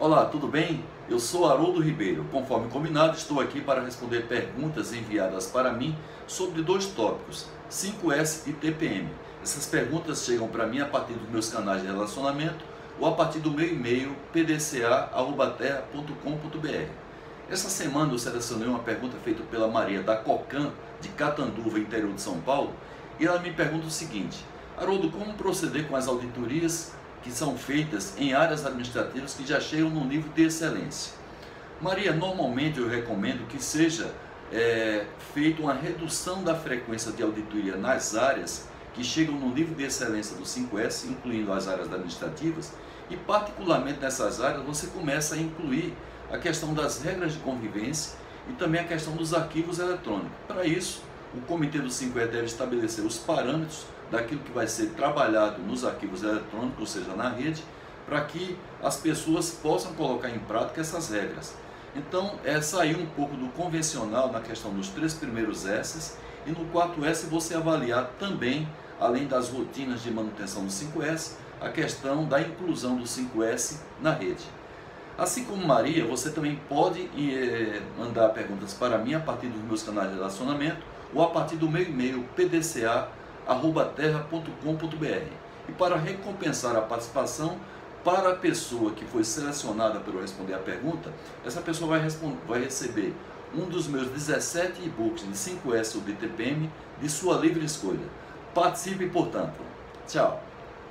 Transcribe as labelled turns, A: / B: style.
A: Olá, tudo bem? Eu sou Haroldo Ribeiro. Conforme combinado, estou aqui para responder perguntas enviadas para mim sobre dois tópicos, 5S e TPM. Essas perguntas chegam para mim a partir dos meus canais de relacionamento ou a partir do meu e-mail pdca.terra.com.br. Essa semana eu selecionei uma pergunta feita pela Maria da Cocan, de Catanduva, interior de São Paulo, e ela me pergunta o seguinte: Haroldo, como proceder com as auditorias que são feitas em áreas administrativas que já chegam no nível de excelência? Maria, normalmente eu recomendo que seja é, feita uma redução da frequência de auditoria nas áreas que chegam no nível de excelência do 5S, incluindo as áreas administrativas, e particularmente nessas áreas você começa a incluir a questão das regras de convivência e também a questão dos arquivos eletrônicos. Para isso, o comitê do 5E deve estabelecer os parâmetros daquilo que vai ser trabalhado nos arquivos eletrônicos, ou seja, na rede, para que as pessoas possam colocar em prática essas regras. Então, é sair um pouco do convencional na questão dos três primeiros S e no quarto S você avaliar também, além das rotinas de manutenção do 5S, a questão da inclusão do 5S na rede. Assim como Maria, você também pode eh, mandar perguntas para mim a partir dos meus canais de relacionamento ou a partir do meu e-mail pdca@terra.com.br. E para recompensar a participação para a pessoa que foi selecionada para responder a pergunta, essa pessoa vai, vai receber um dos meus 17 e-books de 5S ou BTPM de sua livre escolha. Participe, portanto. Tchau.